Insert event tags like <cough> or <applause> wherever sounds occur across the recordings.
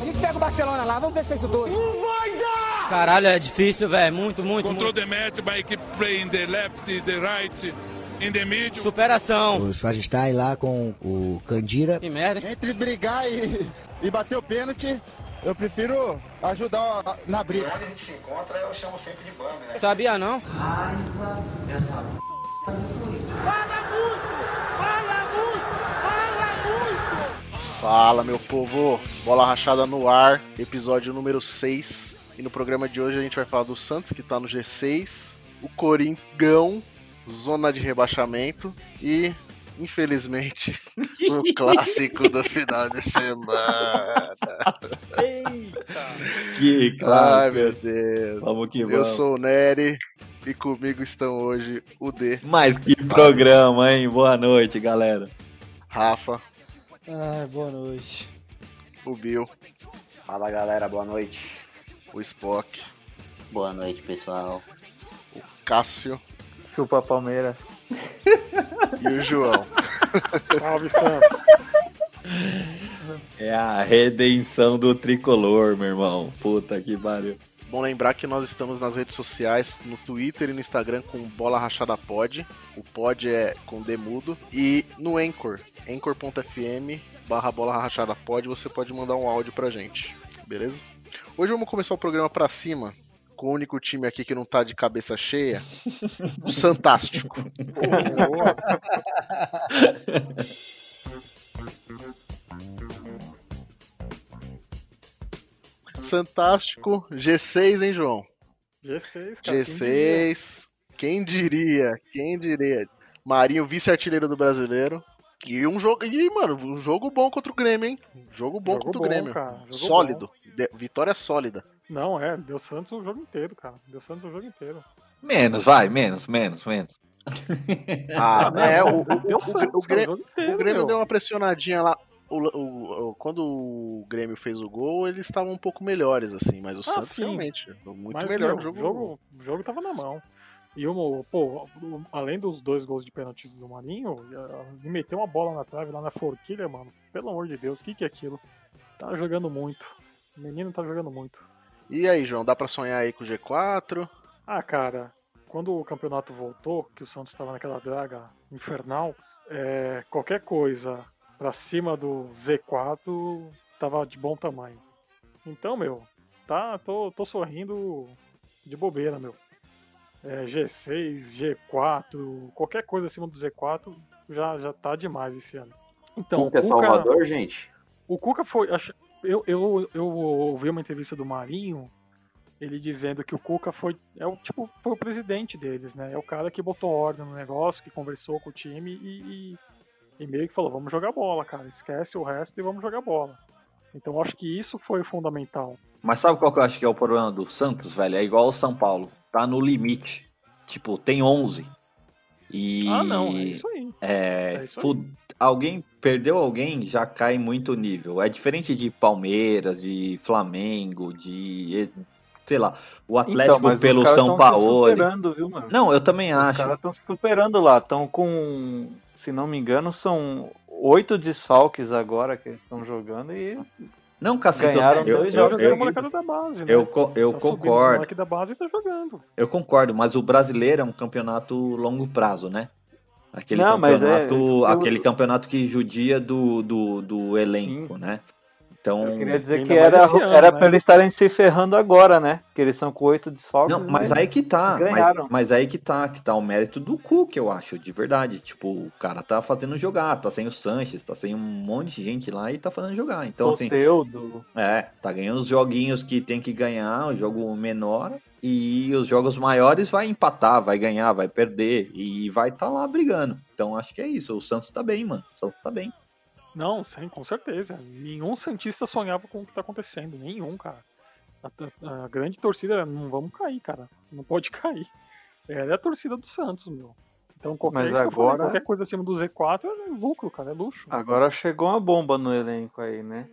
A gente pega o Barcelona lá, vamos ver se é isso tudo. Não vai dar! Caralho, é difícil, velho. Muito, muito. Control muito. the match by keep playing the left, the right, in the middle. Superação. O Swagistai lá com o Candira. Que merda. Entre brigar e, e bater o pênalti, eu prefiro ajudar na briga. Onde a gente se encontra, eu chamo sempre de bando, né? Sabia não? Fala, meu povo. Bola rachada no ar, episódio número 6. E no programa de hoje a gente vai falar do Santos, que tá no G6, o Coringão, zona de rebaixamento e, infelizmente, <laughs> o clássico do final de semana. Que Ai, claro. meu Deus. Vamos que Eu vamos. sou o Nery e comigo estão hoje o D, Mas que programa, hein? Boa noite, galera. Rafa, Ai, boa noite. o Bill, Fala galera, boa noite. o Spock, Boa noite, pessoal. o Cássio Chupa Palmeiras. e o João. <laughs> Salve, Santos. É a redenção do tricolor, meu irmão. Puta que pariu. Bom lembrar que nós estamos nas redes sociais, no Twitter e no Instagram com Bola Rachada Pod. O pod é com demudo. E no Anchor, anchor.fm barra Bola Rachada Pod, você pode mandar um áudio pra gente, beleza? Hoje vamos começar o programa pra cima, com o único time aqui que não tá de cabeça cheia, o <laughs> Santástico. <laughs> Santástico, G6, hein, João? G6, cara. quem diria? G6. Quem diria? Quem diria? Marinho, vice-artilheiro do brasileiro. E um jogo. E, mano, um jogo bom contra o Grêmio, hein? Jogo bom Jogo contra bom, o Grêmio. cara, Sólido. De- Vitória sólida. Não, é, deu Santos o jogo inteiro, cara. Deu Santos o jogo inteiro. Menos, vai, menos, menos, menos. Ah, <laughs> é, o, o, Deu o, Santos, o Grêmio, o jogo inteiro. o Grêmio meu. deu uma pressionadinha lá. O, o- o- quando o Grêmio fez o gol, eles estavam um pouco melhores, assim, mas o Ah, Santos sim. realmente. Muito Mas, melhor meu, jogo. O jogo, o jogo tava na mão. E o, pô, além dos dois gols de pênaltis do Marinho, ele meteu uma bola na trave lá na forquilha, mano. Pelo amor de Deus, o que, que é aquilo? Tá jogando muito. O menino tá jogando muito. E aí, João, dá pra sonhar aí com o G4? Ah, cara, quando o campeonato voltou, que o Santos estava naquela draga infernal, é, qualquer coisa pra cima do Z4 tava de bom tamanho. Então, meu, tá, tô, tô sorrindo de bobeira, meu. É, G6, G4, qualquer coisa acima do Z4 já, já tá demais esse ano. Então, Cuca é o Cuca- Salvador, gente? o Cuca foi. Eu, eu, eu ouvi uma entrevista do Marinho, ele dizendo que o Cuca foi. É o tipo, foi o presidente deles, né? É o cara que botou ordem no negócio, que conversou com o time e, e, e meio que falou, vamos jogar bola, cara. Esquece o resto e vamos jogar bola. Então eu acho que isso foi o fundamental. Mas sabe qual que eu acho que é o problema do Santos, velho? É igual o São Paulo. Tá no limite. Tipo, tem 11. E. Ah, não, é isso aí. É, É isso aí. fu- alguém perdeu alguém, já cai muito o nível. É diferente de Palmeiras, de Flamengo, de sei lá, o Atlético Então, pelo os São Paulo. superando, viu, mano? Não, eu também Os acho. caras estão se superando lá. Estão com, se não me engano, são oito desfalques agora que eles estão jogando e Não, Cacete, ganharam eu, dois eu, jogos a eu, molecada da base, né? eu, eu Tá concordo. moleque da base tá jogando. Eu concordo, mas o brasileiro é um campeonato longo prazo, né? Aquele Não, é, campeonato, eu- aquele campeonato que judia do, do, do elenco, né? Então, eu queria dizer que era, ano, era né? pra eles estarem se ferrando agora, né? Porque eles são com oito desfalques. Não, mas né? aí que tá. Mas, ganharam. mas aí que tá, que tá o mérito do Cook, eu acho, de verdade. Tipo, o cara tá fazendo jogar, tá sem o Sanches, tá sem um monte de gente lá e tá fazendo jogar. Então, assim, Soteudo. é, tá ganhando os joguinhos que tem que ganhar, o jogo menor, e os jogos maiores vai empatar, vai ganhar, vai perder, e vai tá lá brigando. Então acho que é isso, o Santos tá bem, mano. O Santos tá bem. Não, sim, com certeza. Nenhum Santista sonhava com o que tá acontecendo. Nenhum, cara. A, a- a grande torcida era, não vamos cair, cara. Não pode <laughs> cair. Ela é a torcida do Santos, meu. Então qualquer, Mas eu falei, agora- qualquer coisa acima do Z4 é lucro, cara, é luxo. Agora chegou uma bomba no elenco aí, né?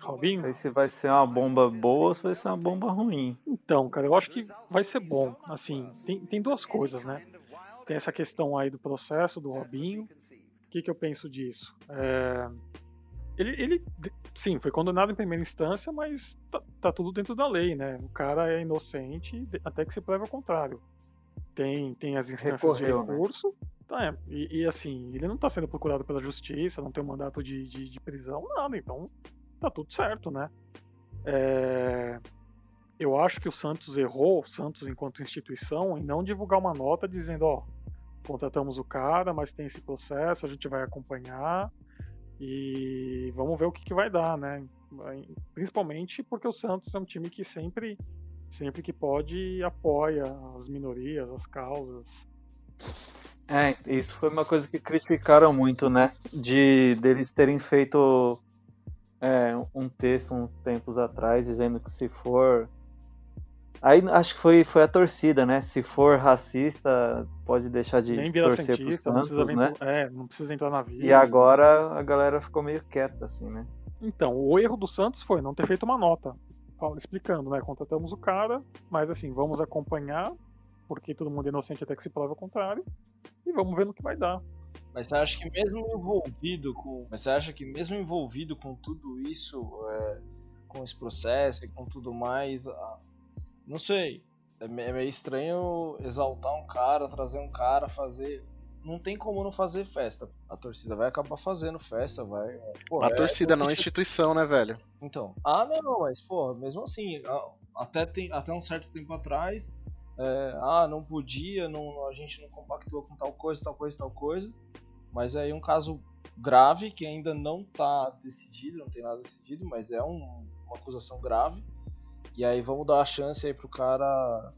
Não Robinho? sei se vai ser uma bomba boa ou se vai ser uma bomba ruim. Então, cara, eu acho que vai ser bom. Assim, tem, tem duas coisas, né? Tem essa questão aí do processo do Robinho. O que, que eu penso disso? É, ele, ele, sim, foi condenado em primeira instância, mas tá, tá, tudo dentro da lei, né? O cara é inocente até que se prove ao contrário. Tem, tem as instâncias Recorreu, de né? recurso. Né? Tá, é, e, e, assim, ele não tá sendo procurado pela justiça, não tem um mandato de, de, de prisão, nada, então tá tudo certo, né? É, eu acho que o Santos errou, o Santos enquanto instituição, em não divulgar uma nota dizendo, ó, contratamos o cara, mas tem esse processo, a gente vai acompanhar e vamos ver o que, que vai dar, né? Principalmente porque o Santos é um time que sempre, sempre que pode, apoia as minorias, as causas. É, isso foi uma coisa que criticaram muito, né? De deles terem feito é, um texto uns tempos atrás dizendo que se for Aí acho que foi, foi a torcida, né? Se for racista, pode deixar de Nem torcer cientista, Santos, não precisa, né? É, não precisa entrar na vida. E agora a galera ficou meio quieta, assim, né? Então, o erro do Santos foi não ter feito uma nota explicando, né? Contratamos o cara, mas assim, vamos acompanhar, porque todo mundo é inocente até que se prove o contrário, e vamos ver no que vai dar. Mas você acha que mesmo envolvido com. Mas você acha que mesmo envolvido com tudo isso, é, com esse processo e com tudo mais, não sei. É, é meio estranho exaltar um cara, trazer um cara, fazer. Não tem como não fazer festa. A torcida vai acabar fazendo festa, vai. Pô, a é, torcida, não a instituição, né, velho? Então. Ah, não, mas, pô, mesmo assim, até, tem, até um certo tempo atrás, é, ah, não podia, não, a gente não compactou com tal coisa, tal coisa, tal coisa. Mas é aí um caso grave que ainda não tá decidido, não tem nada decidido, mas é um, uma acusação grave. E aí vamos dar a chance aí pro cara.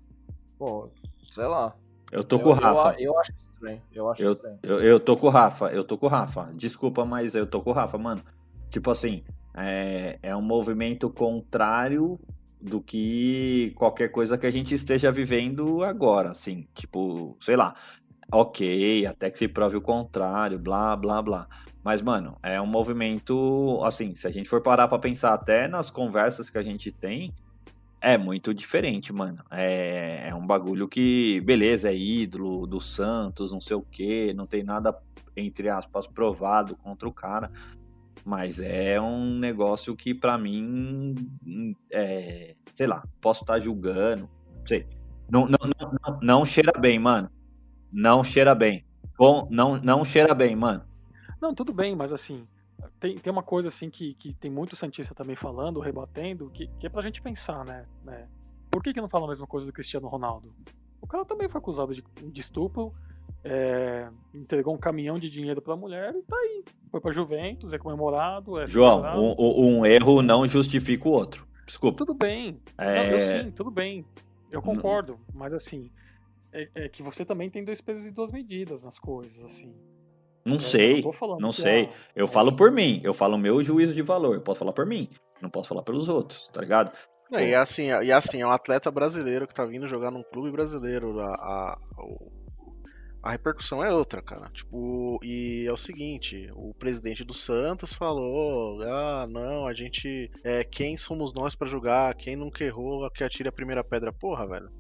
Pô, sei lá. Eu tô eu, com o Rafa. Eu, eu, acho estranho. Eu acho eu, estranho. Eu, eu tô com o Rafa, eu tô com o Rafa. Desculpa, mas eu tô com o Rafa, mano. Tipo assim, é, é um movimento contrário do que qualquer coisa que a gente esteja vivendo agora, assim, tipo, sei lá, ok, até que se prove o contrário, blá, blá, blá. Mas, mano, é um movimento, assim, se a gente for parar pra pensar até nas conversas que a gente tem, é muito diferente, mano. É, é um bagulho que, beleza, é ídolo do Santos, não sei o que, não tem nada, entre aspas, provado contra o cara. Mas é um negócio que, para mim, é, sei lá, posso estar tá julgando, não sei. Não, não, não, não, cheira bem, mano. Não cheira bem. Bom, não, não cheira bem, mano. Não, tudo bem, mas assim, tem, tem uma coisa assim que, que tem muito Santista também falando, rebatendo, que, que é pra gente pensar, né? né? Por que, que não fala a mesma coisa do Cristiano Ronaldo? O cara também foi acusado de, de estupro, é, entregou um caminhão de dinheiro pra mulher e tá aí. Foi pra Juventus, é comemorado. É João, um, um, erro não justifica o outro. Desculpa. Tudo bem. É... Não, eu sim, tudo bem. Eu concordo, mas assim, é, é, que você também tem dois pesos e duas medidas nas coisas, assim. Não eu sei, não, não sei. É, eu falo por mim, eu falo o meu juízo de valor. Eu posso falar por mim, não posso falar pelos outros, tá ligado? É, e assim, e assim, é um atleta brasileiro que tá vindo jogar num clube brasileiro. A, a, a repercussão é outra, cara. Tipo, e é o seguinte, o presidente do Santos falou: "Ah, não, a gente é quem somos nós para jogar, quem nunca errou, que atire a primeira pedra". Porra, velho.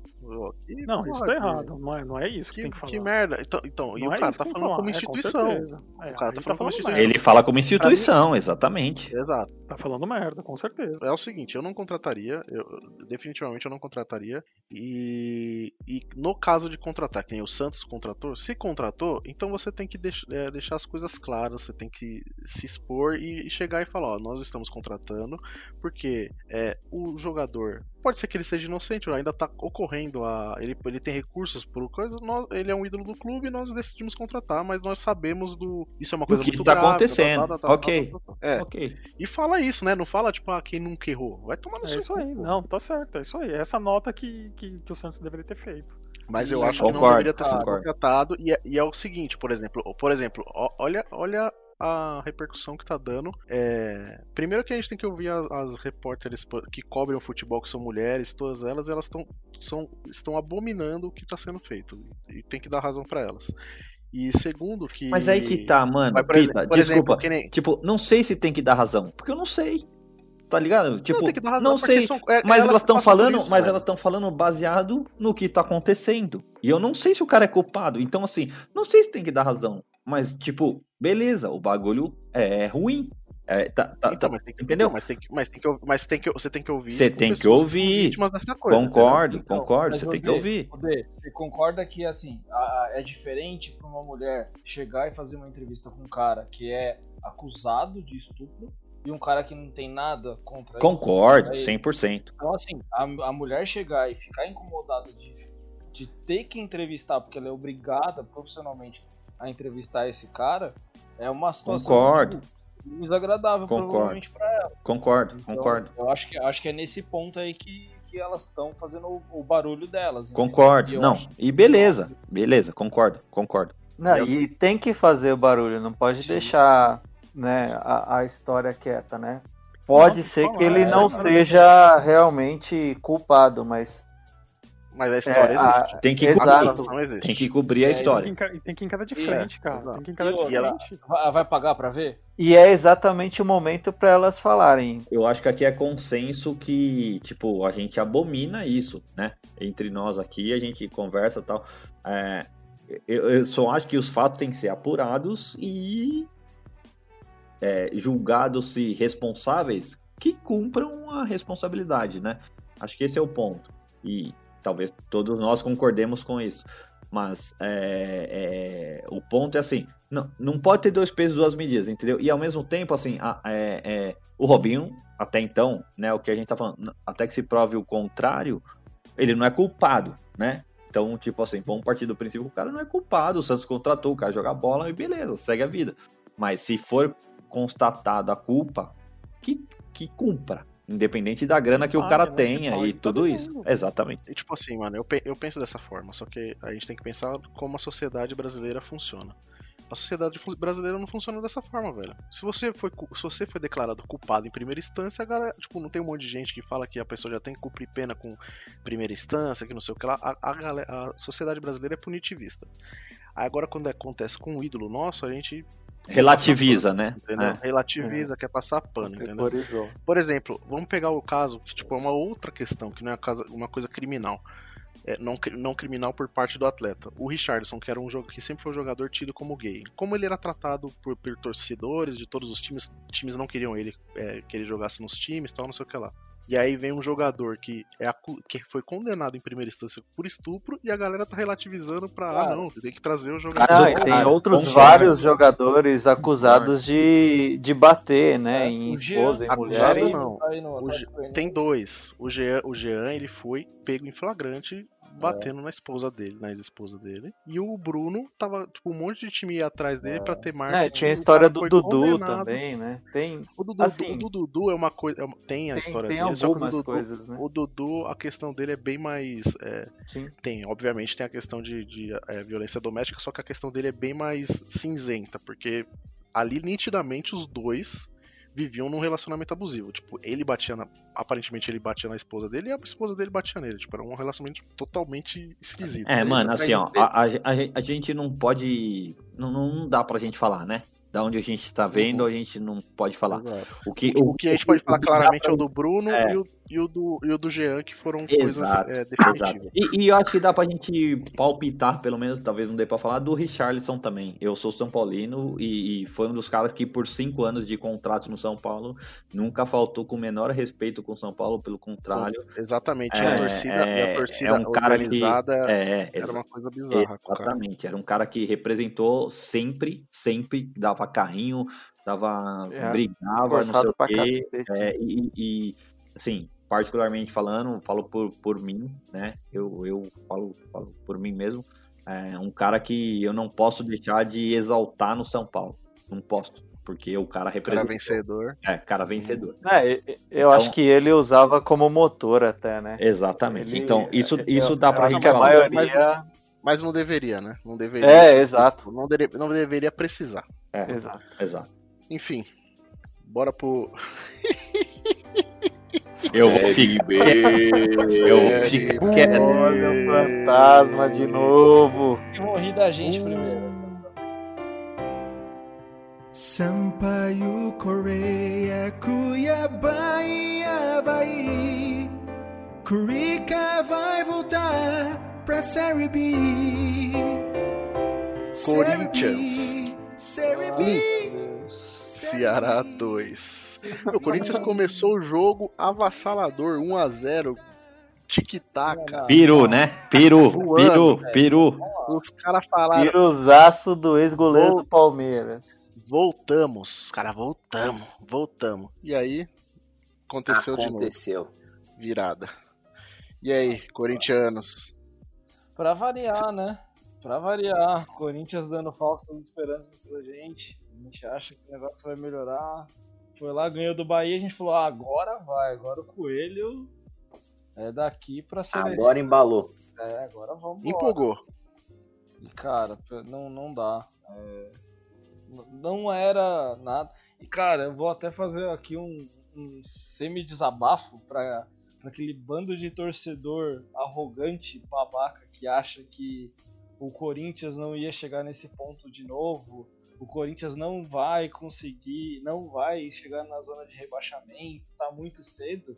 Que não, isso tá errado. Não é, não é isso que, que tem que falar. Que merda. Então, então e o é cara tá falando como instituição. O cara tá, tá falando como instituição. Ele fala como instituição, exatamente. Exato. Tá falando merda, com certeza. É o seguinte, eu não contrataria, eu, definitivamente eu não contrataria. E, e no caso de contratar, quem o Santos contratou, se contratou, então você tem que deix, é, deixar as coisas claras, você tem que se expor e, e chegar e falar, ó, nós estamos contratando, porque é, o jogador pode ser que ele seja inocente, ainda tá ocorrendo a. Ele, ele tem recursos por coisa, nós, ele é um ídolo do clube e nós decidimos contratar, mas nós sabemos do. Isso é uma coisa do que muito tá grave, acontecendo. Tá, tá, tá, ok. É. ok. E fala isso, né? Não fala, tipo, ah, quem nunca errou. Vai tomar no é seu isso aí, não, tá certo, é isso aí. Essa nota que, que, que o Santos deveria ter feito. Mas eu acho concordo, que não deveria ter sido contratado. E é, e é o seguinte, por exemplo, por exemplo, olha, olha a repercussão que tá dando. É... Primeiro que a gente tem que ouvir as, as repórteres que cobrem o futebol, que são mulheres, todas elas, elas tão, são, estão abominando o que está sendo feito. E tem que dar razão para elas. E segundo que. Mas aí que tá, mano. Mas, Pita, desculpa. Exemplo, nem... Tipo, não sei se tem que dar razão. Porque eu não sei. Tá ligado? Tipo, não, não sei. São, é, mas elas estão falando, isso, mas elas estão falando baseado no que tá acontecendo. E eu não sei se o cara é culpado. Então, assim, não sei se tem que dar razão. Mas, tipo, beleza, o bagulho é ruim. É, tá, tá, Então, tá- mas tem que, entendeu? Mas tem que, mas tem que, mas tem que, você tem que ouvir. Você tem que ouvir. dessa coisa, Concordo, Então, concordo. Você tem que ouvir. Odê, você concorda que assim a- a- é diferente pra uma mulher chegar e fazer uma entrevista com um cara que é acusado de estupro e um cara que não tem nada contra ele? Concordo, Aí- 100%. Então assim, a, a mulher chegar e ficar incomodada de, de ter que entrevistar porque ela é obrigada profissionalmente a entrevistar esse cara é uma situação Concordo. tipo, desagradável Concordo. provavelmente pra ela. Concordo, Então, concordo. Eu acho que, acho que é nesse ponto aí que, que elas estão fazendo o, o barulho delas. entendeu? Concordo. Não, acho- e beleza, beleza, concordo, concordo. Não, Eu- e tem que fazer o barulho, não pode deixar né, a, a história quieta, né? Pode Não, ser que ele é, não é, seja realmente culpado, mas Mas a história É, a- existe. Tem que Exato. A cobrir, tem que cobrir a É, história. Tem que, enca- tem que encarar de frente, cara. exato. Tem que encarar de frente. vai vai pagar pra ver? e é exatamente o momento para elas falarem. Eu acho que aqui é consenso que, tipo, a gente abomina isso, né? Entre nós aqui, a gente conversa e tal. É, eu, eu só acho que os fatos têm que ser apurados e é, julgados-se responsáveis que cumpram a responsabilidade, né? Acho que esse é o ponto. E talvez todos nós concordemos com isso. Mas é, é, o ponto é assim, não, não pode ter dois pesos, duas medidas, entendeu? E ao mesmo tempo, assim, a- é, é, o Robinho, até então, né, o que a gente tá falando, até que se prove o contrário, ele não é culpado, né? Então, tipo assim, vamos partir do princípio que o cara não é culpado, o Santos contratou, o cara joga bola e beleza, segue a vida. Mas se for constatada a culpa, que, que cumpra. Independente da grana que o Pague, cara né? tenha e tudo isso. mundo. Exatamente. E, tipo assim, mano, eu, pe- eu penso dessa forma, só que a gente tem que pensar como a sociedade brasileira funciona. A sociedade brasileira não funciona dessa forma, velho. Se você foi, se você foi declarado culpado em primeira instância, a galera, tipo, não tem um monte de gente que fala que a pessoa já tem que cumprir pena com primeira instância, que não sei o que lá. A, a, a sociedade brasileira é punitivista. Aí agora, quando acontece com um ídolo nosso, a gente. Relativiza, né? Entendeu? É. Relativiza, quer passar pano, entendeu? Por exemplo, vamos pegar o caso que tipo, é uma outra questão, que não é uma coisa criminal. É, não, não criminal por parte do atleta. O Richardson, que era um jogo que sempre foi um jogador tido como gay. Como ele era tratado por, por torcedores de todos os times, times não queriam ele é, que ele jogasse nos times, tal, não sei o que lá. E aí vem um jogador que, é acu- que foi condenado em primeira instância por estupro e a galera tá relativizando pra, ah, Cara. não, tem que trazer o jogador. Ah, do e tem cara, outros concordo. vários jogadores acusados de, de bater, né, em O Jean, esposa, em acusado mulher. e- não. No Ge- Goianiense. Tem dois. O Jean, o Jean, ele foi pego em flagrante batendo na esposa dele, na ex-esposa dele. E o Bruno tava, tipo, um monte de time ia atrás dele pra ter marca. É, tinha a história do Dudu condenado. também, né? Tem, O Dudu, Assim, o Dudu é uma coisa. é uma- tem a tem, história tem dele, só que o Dudu, coisas, né? o Dudu, a questão dele é bem mais. é, Sim. tem, obviamente, tem a questão de, de, é, violência doméstica, só que a questão dele é bem mais cinzenta, porque ali nitidamente os dois viviam num relacionamento abusivo. Tipo, ele batia na. Aparentemente ele batia na esposa dele e a esposa dele batia nele. Tipo, era um relacionamento totalmente esquisito. É, mano, Atrás assim, ó, a, a, a gen- a gente não pode. Não, não dá pra gente falar, né? Da onde a gente tá vendo, a gente não pode falar. Exato. O que, O que a gente pode falar o claramente pra- é o do Bruno É. e, o, e, o do, e o do Jean, que foram Exato, coisas é, Exato. definitivas. E, e eu acho que dá pra gente palpitar, pelo menos, talvez não dê pra falar, do Richarlison também. Eu sou São Paulino e, e foi um dos caras que, por cinco anos de contrato no São Paulo, nunca faltou com o menor respeito com o São Paulo, pelo contrário. Exatamente. e É, a torcida, é, a torcida é um cara que- organizada É, era uma coisa bizarra. Exatamente, era um cara que representou sempre, sempre, dava carrinho, dava, É, brigava, não sei o quê. É, e, e, assim, particularmente falando, falo por, por mim, né? Eu, eu falo, falo por mim mesmo. É um cara que eu não posso deixar de exaltar no São Paulo. Não posso, porque o cara Cara representa. vencedor. É, cara vencedor. É, eu- eu acho que ele usava como motor até, né? Exatamente. Ele- então, isso, eu- isso eu dá pra acho gente que a falar. maioria. Mas não deveria, né? Não deveria. É, exato. Não, não deveria precisar. É, Exato. exato. Enfim. Bora pro. <laughs> Eu vou ficar quieto. Eu vou ficar quieto. Olha o fantasma de novo. Eu vou rir da gente primeiro. Sampaio Korea Cuiabá Havaí Curica vai voltar pra Série B Corinthians. Série B Ceará 2. O Corinthians começou o jogo avassalador, 1x0. Tic-tac. Peru, né? Peru, peru, peru. Os caras falaram. Piruzaço do ex-goleiro do Palmeiras. Voltamos. Os caras, voltamos, voltamos. E aí, aconteceu, de Aconteceu. novo. Virada. E aí, corintianos? Pra variar, né? Pra variar. Corinthians dando falsas esperanças pra gente. A gente acha que o negócio vai melhorar. Foi lá, ganhou do Bahia, a gente falou, ah, agora vai, agora o Coelho é daqui pra ser. Agora embalou. É, agora vamos Empolgou. E cara, não, não dá. É, não era nada. E cara, eu vou até fazer aqui um, um semi-desabafo pra, pra aquele bando de torcedor arrogante, babaca, que acha que o Corinthians não ia chegar nesse ponto de novo. O Corinthians não vai conseguir, não vai chegar na zona de rebaixamento, tá muito cedo.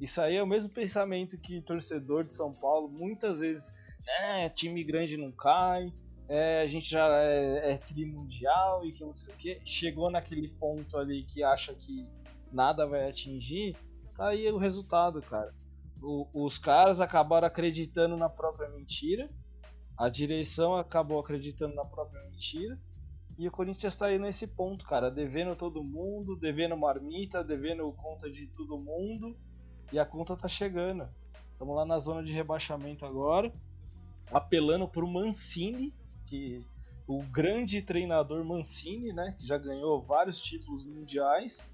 Isso aí é o mesmo pensamento que torcedor de São Paulo muitas vezes é, time grande não cai, é, a gente já é, é trimundial e que não sei o que. Chegou naquele ponto ali que acha que nada vai atingir, tá aí o resultado, cara. O- os caras acabaram acreditando na própria mentira, a direção acabou acreditando na própria mentira, e o Corinthians tá aí nesse ponto, cara, devendo todo mundo, devendo marmita, devendo conta de todo mundo, e a conta tá chegando. Estamos lá na zona de rebaixamento agora apelando pro Mancini, que o grande treinador Mancini, né, que já ganhou vários títulos mundiais.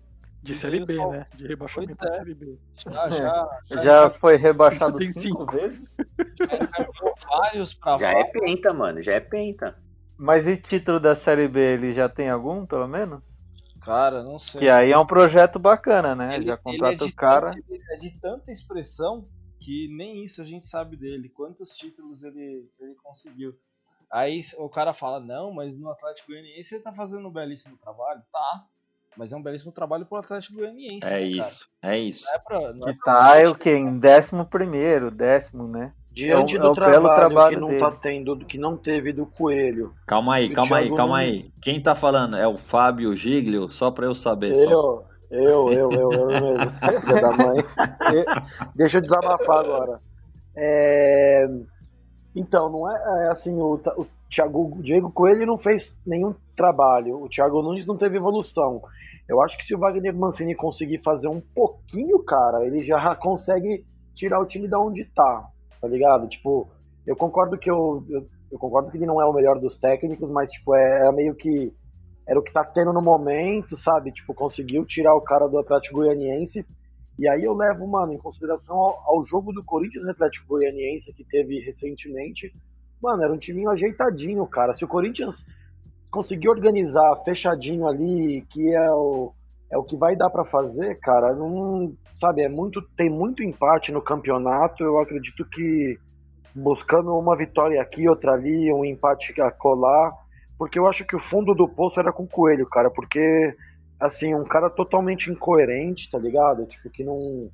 De Série B, né? De rebaixamento Pois da é. Série B. Já, já, já, Já foi rebaixado cinco, cinco. vezes? encaminhou vários pra Já é penta, mano. Já é penta. Mas e título da Série B, ele já tem algum, pelo menos? Cara, não sei. Que aí é um projeto bacana, né? Ele- já ele contrata é o cara. tanta- ele é de tanta expressão que nem isso a gente sabe dele. Quantos títulos ele, ele conseguiu. Aí o cara fala, não, mas no Atlético Goianiense ele tá fazendo um belíssimo trabalho. Tá, mas é um belíssimo trabalho pro Atlético Goianiense. É né, isso, é isso. Não é pra, não é Que pra tá é o quê? Em décimo primeiro, décimo, né? Diante é o, do é o trabalho, trabalho que não dele. tá tendo, que não teve do Coelho. Calma aí, calma aí, calma Nunes. aí. Quem tá falando? É o Fábio Giglio? Só pra eu saber. Só. Eu, eu, eu, eu, eu mesmo. <laughs> Filha da mãe. Deixa eu desabafar agora. É, Então, não é, é assim, o, o, Thiago, o Diego Coelho não fez nenhum trabalho, o Thiago Nunes não teve evolução. Eu acho que se o Wagner Mancini conseguir fazer um pouquinho, cara, ele já consegue tirar o time da onde tá, tá ligado? Tipo, eu concordo que eu, eu, eu concordo que ele não é o melhor dos técnicos, mas tipo, é, era meio que era o que tá tendo no momento, sabe? Tipo, conseguiu tirar o cara do Atlético Goianiense. E aí eu levo, mano, em consideração ao, ao jogo do Corinthians Atlético Goianiense que teve recentemente. Mano, era um timinho ajeitadinho, cara. Se o Corinthians conseguir organizar fechadinho ali, que é o, é o que vai dar para fazer, cara, não, sabe, é muito tem muito empate no campeonato. Eu acredito que buscando uma vitória aqui, outra ali, um empate a colar, porque eu acho que o fundo do poço era com o Coelho, cara, porque assim, um cara totalmente incoerente, tá ligado? Tipo que não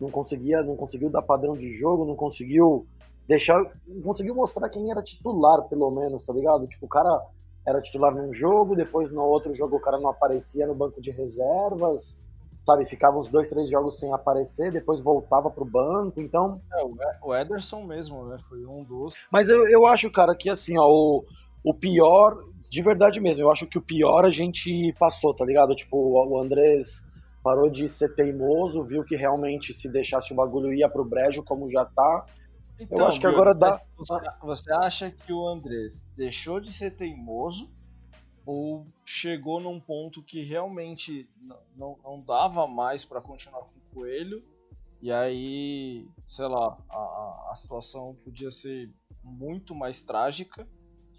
não conseguia, não conseguiu dar padrão de jogo, não conseguiu deixar, não conseguiu mostrar quem era titular, pelo menos, tá ligado? Tipo, o cara era titular num jogo, depois no outro jogo o cara não aparecia no banco de reservas, sabe? Ficava uns dois, três jogos sem aparecer, depois voltava pro banco, então. É, o Ederson mesmo, né? Foi um dos. Mas eu, eu acho, cara, que assim, ó, o, o pior, de verdade mesmo, eu acho que o pior a gente passou, tá ligado? Tipo, o o Andrés parou de ser teimoso, viu que realmente se deixasse o bagulho ia pro brejo, como já tá. Eu acho que Bruno, agora dá. Você, acha que o Andrés deixou de ser teimoso ou chegou num ponto que realmente n- não, não dava mais pra continuar com o Coelho e aí, sei lá, a- a, situação podia ser muito mais trágica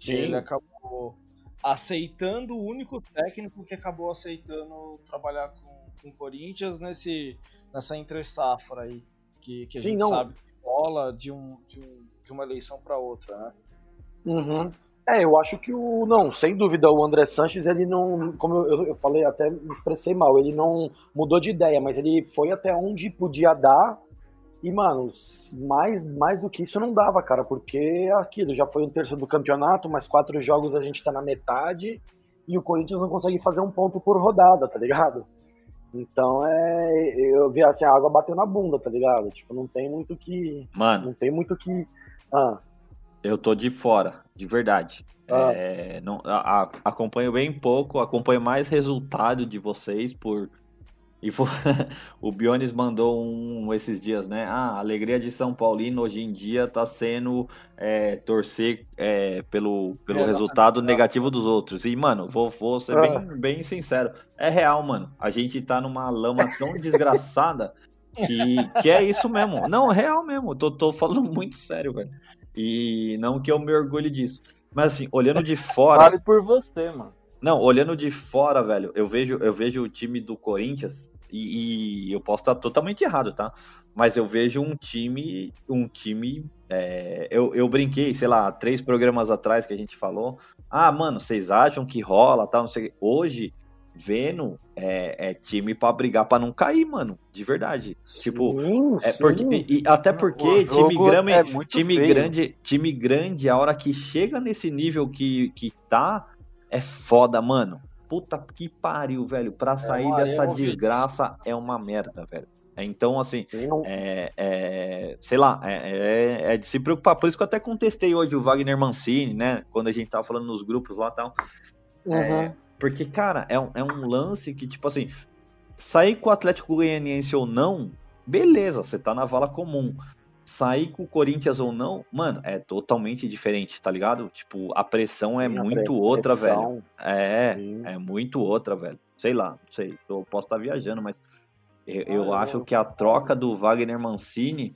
Sim. e ele acabou aceitando o único técnico que acabou aceitando trabalhar com, com o Corinthians nesse, nessa entre safra aí que, que a Sim, gente não. sabe rola de, um, de, um, de uma eleição para outra, né? Uhum. É, eu acho que o. Não, sem dúvida, o André Sanches, ele não. Como eu, eu falei, até me expressei mal, ele não mudou de ideia, mas ele foi até onde podia dar. E, mano, mais, mais do que isso não dava, cara, porque aquilo já foi um terço do campeonato, mais quatro jogos a gente tá na metade. e o Corinthians não consegue fazer um ponto por rodada, tá ligado? Então é. Eu vi assim, a água bateu na bunda, tá ligado? Tipo, não tem muito que. Mano. Não tem muito que. Ah, Eu tô de fora, de verdade. Ah. É, não, a- a- acompanho bem pouco, acompanho mais resultado de vocês por. E fo- <laughs> o Bionis mandou um esses dias, né? Ah, a alegria de São Paulino hoje em dia tá sendo é, torcer é, pelo, pelo É, resultado negativo dos outros. E, mano, vou, vou ser Ah. bem, bem sincero. É real, mano. A gente tá numa lama tão desgraçada <laughs> que, que é isso mesmo. Não, é real mesmo. Tô, tô falando muito sério, velho. E não que eu me orgulhe disso. Mas assim, olhando de fora. Vale por você, mano. Não, olhando de fora, velho, eu vejo, eu vejo o time do Corinthians e, e eu posso estar totalmente errado, tá? Mas eu vejo um time, um time. é, eu, eu brinquei, sei lá, três programas atrás que a gente falou. Ah, mano, vocês acham que rola, tal, não sei. Hoje, vendo, é, é time pra brigar pra não cair, mano. De verdade. Tipo, sim, é sim. porque, e, e até porque time grande, é time grande, time grande, a hora que chega nesse nível que, que tá, é foda, mano. Puta que pariu, velho. Pra sair uma dessa desgraça é uma merda, velho. É, Então, assim, sim, é, é, sei lá, é, é- é de se preocupar. Por isso que eu até contestei hoje o Wagner Mancini, né? Quando a gente tava falando nos grupos lá e tal. É, porque, cara, é um, é um lance que, tipo assim, sair com o Atlético Goianiense ou não, beleza, você tá na vala comum. Sair com o Corinthians ou não, mano, é totalmente diferente, tá ligado? Tipo, a pressão é Sim, muito pre- outra, velho. pressão. É, Sim. é muito outra, velho. Sei lá, não sei. Eu posso estar viajando, mas eu, eu Ah, eu- acho que a troca do Wagner Mancini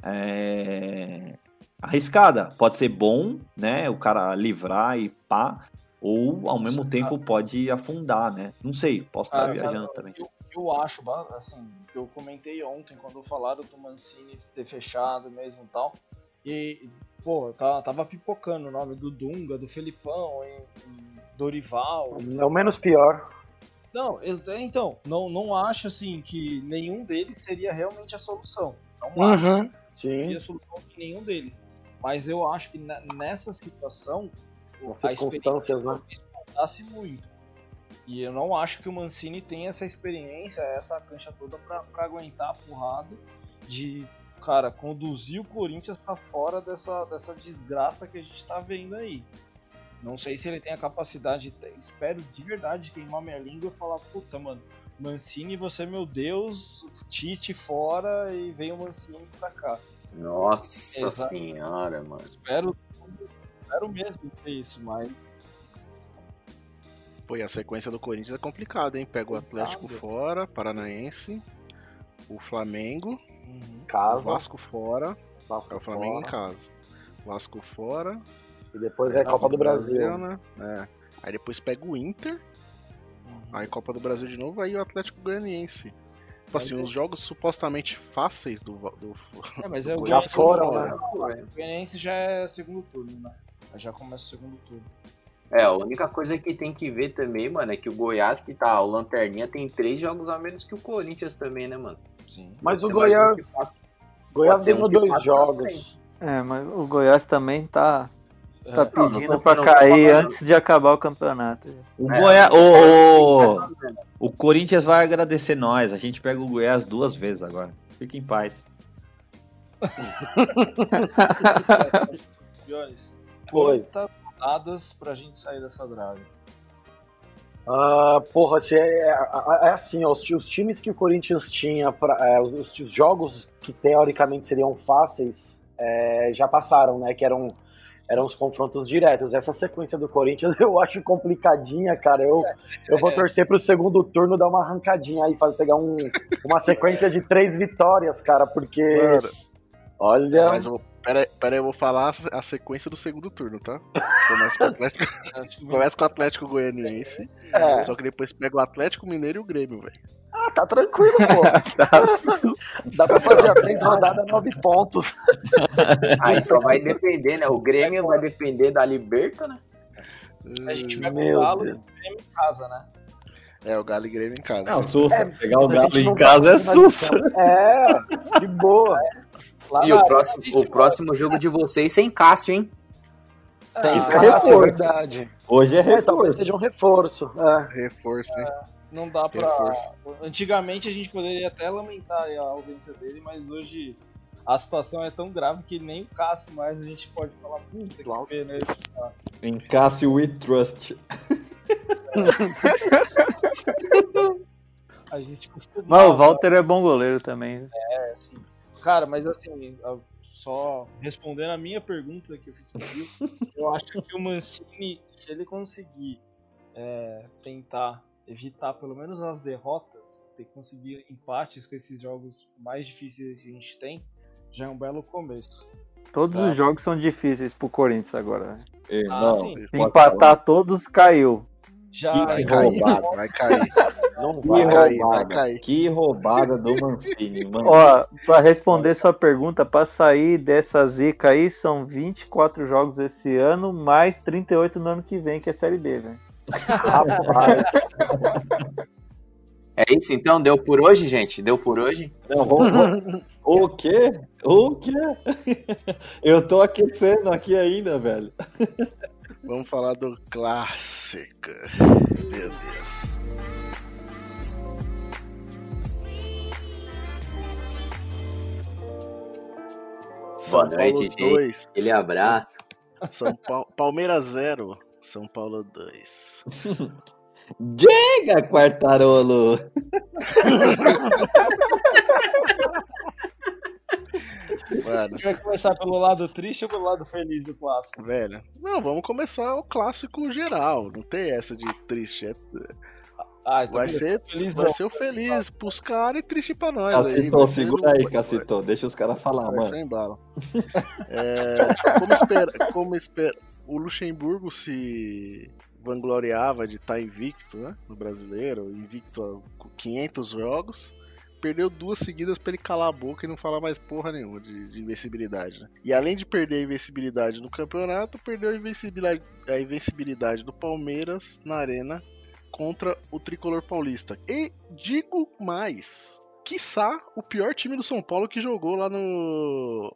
é arriscada. Pode ser bom, né? O cara livrar e pá. Ou ao mesmo tempo pode afundar, né? Não sei, posso estar Cara, viajando cara, também. Eu, eu acho, assim, que eu comentei ontem quando falaram do Mancini ter fechado mesmo e tal. E, pô, tá, tava pipocando o nome do Dunga, do Felipão, e, e Dorival. É o menos pior. Não, ex- então, não, não acho assim que nenhum deles seria realmente a solução. Não Uhum. acho que Sim. seria a solução de nenhum deles. Mas eu acho que ne- nessa situação, Nas a circunstâncias, né? contasse muito. E eu não acho que o Mancini tenha essa experiência, essa cancha toda pra, pra aguentar a porrada de, cara, conduzir o Corinthians pra fora dessa, dessa desgraça que a gente tá vendo aí. Não sei se ele tem a capacidade, espero de verdade queimar minha língua e falar, puta, mano, Mancini, você é meu Deus, Tite fora e vem o Mancini pra cá. Nossa Exato. senhora, mano. Espero, espero mesmo ter isso, mas Pô, e a sequência do Corinthians é complicada, hein? Pega o Atlético fora, Paranaense, o Flamengo, o Casa. Vasco fora, Vasco é o Flamengo em fora. casa. Vasco fora. E depois é Copa do Brasil. né? É. Aí depois pega o Inter, Uhum. aí Copa do Brasil de novo, aí o Atlético Goianiense. Tipo assim, os jogos supostamente fáceis do, do, <laughs> É, mas do é o Já foram, fora. né? O Goianiense já é segundo turno, né? Aí Já começa o segundo turno. É, a única coisa que tem que ver também, mano, é que o Goiás, que tá o Lanterninha, tem três jogos a menos que o Corinthians também, né, mano? Sim. Mas o mais um Goiás. Goiás ganhou um dois jogos. É, mas o Goiás também tá, tá É, não pedindo pra não cair antes de acabar o campeonato. O, É, Goiá- não, o- não, o Corinthians vai agradecer nós. A gente pega o Goiás duas vezes agora. Fique em paz. <laughs> Bionis, Oi. Rodadas pra gente sair dessa draga? Ah, porra, se é, é- é assim, ó, os, os times que o Corinthians tinha, pra, é, os, os jogos que teoricamente seriam fáceis, é, já passaram, né? Que eram, eram os confrontos diretos. Essa sequência do Corinthians <laughs> eu acho complicadinha, cara. Eu, eu vou torcer pro segundo turno dar uma arrancadinha aí, fazer, pegar um, uma sequência de três vitórias, cara, porque. Mano. Olha. Mas eu pera, pera aí, eu vou falar a sequência do segundo turno, tá? Começa com o Atlético, <laughs> começa com o Atlético Goianiense, É. só que depois pega o Atlético Mineiro e o Grêmio, velho. Ah, tá tranquilo, pô. <laughs> Dá pra fazer a três rodadas, nove pontos. <laughs> Aí só vai depender, né? O Grêmio vai depender da Liberta, né? A gente pega Meu o Galo Deus. e o Grêmio em casa, né? É, o Galo e Grêmio em casa. Não, sussa. É, Pegar o Galo em não casa tá é sussa. É, de boa. Lá E o próximo, o próximo jogo de vocês sem Cássio, hein? Tem Isso é é reforço. verdade. Hoje é talvez reforço. seja um reforço. É. Reforço, hein? Não dá pra. Reforço. Antigamente a gente poderia até lamentar a ausência dele, mas hoje a situação é tão grave que nem o Cássio mais a gente pode falar, puta que pena tá. Em Cássio We Trust. <laughs> A gente costuma. Mas o Walter é bom goleiro também. É, assim. Cara, mas assim, só respondendo a minha pergunta que eu fiz pro Gil, <laughs> eu acho que o Mancini, se ele conseguir é, tentar evitar pelo menos as derrotas, ter conseguir empates com esses jogos mais difíceis que a gente tem, já é um belo começo. Todos Tá. os jogos são difíceis pro Corinthians agora. Ah, sim. Empatar todos caiu. Já Que roubada. Vai cair. Não Que vai cair, roubada. vai cair. Que roubada do Mancini, mano. Ó, pra responder sua pergunta, pra sair dessa zica aí, são 24 jogos esse ano, mais 38 no ano que vem, que é Série B, velho. Rapaz. É isso então? Deu por hoje, gente? Deu por hoje? Não, vamos- <laughs> O quê? O quê? Eu tô aquecendo aqui ainda, velho. Vamos falar do clássico. Meu Deus. Boa Paulo noite, gente. dois. Aquele abraço. São Paulo, Palmeiras 0, São Paulo 2. <laughs> Diga, Quartarolo! <laughs> Mano, A gente vai começar pelo lado triste ou pelo lado feliz do clássico? velho. Não, vamos começar o clássico geral. Não tem essa de triste. é- Ah, então Vai ser, Feliz vai ser o feliz pros caras e triste pra nós. aí, Cacitou, ser segura aí, Cacitou. Deixa os caras falar, Vai, mano. É, como espera, como espera, o Luxemburgo se vangloriava de estar invicto, né, no Brasileiro, invicto com 500 jogos, perdeu duas seguidas pra ele calar a boca e não falar mais porra nenhuma de, de invencibilidade, né? E além de perder a invencibilidade no campeonato, perdeu a invencibilidade, a invencibilidade do Palmeiras na arena contra o tricolor paulista. E digo mais, quiçá o pior time do São Paulo que jogou lá no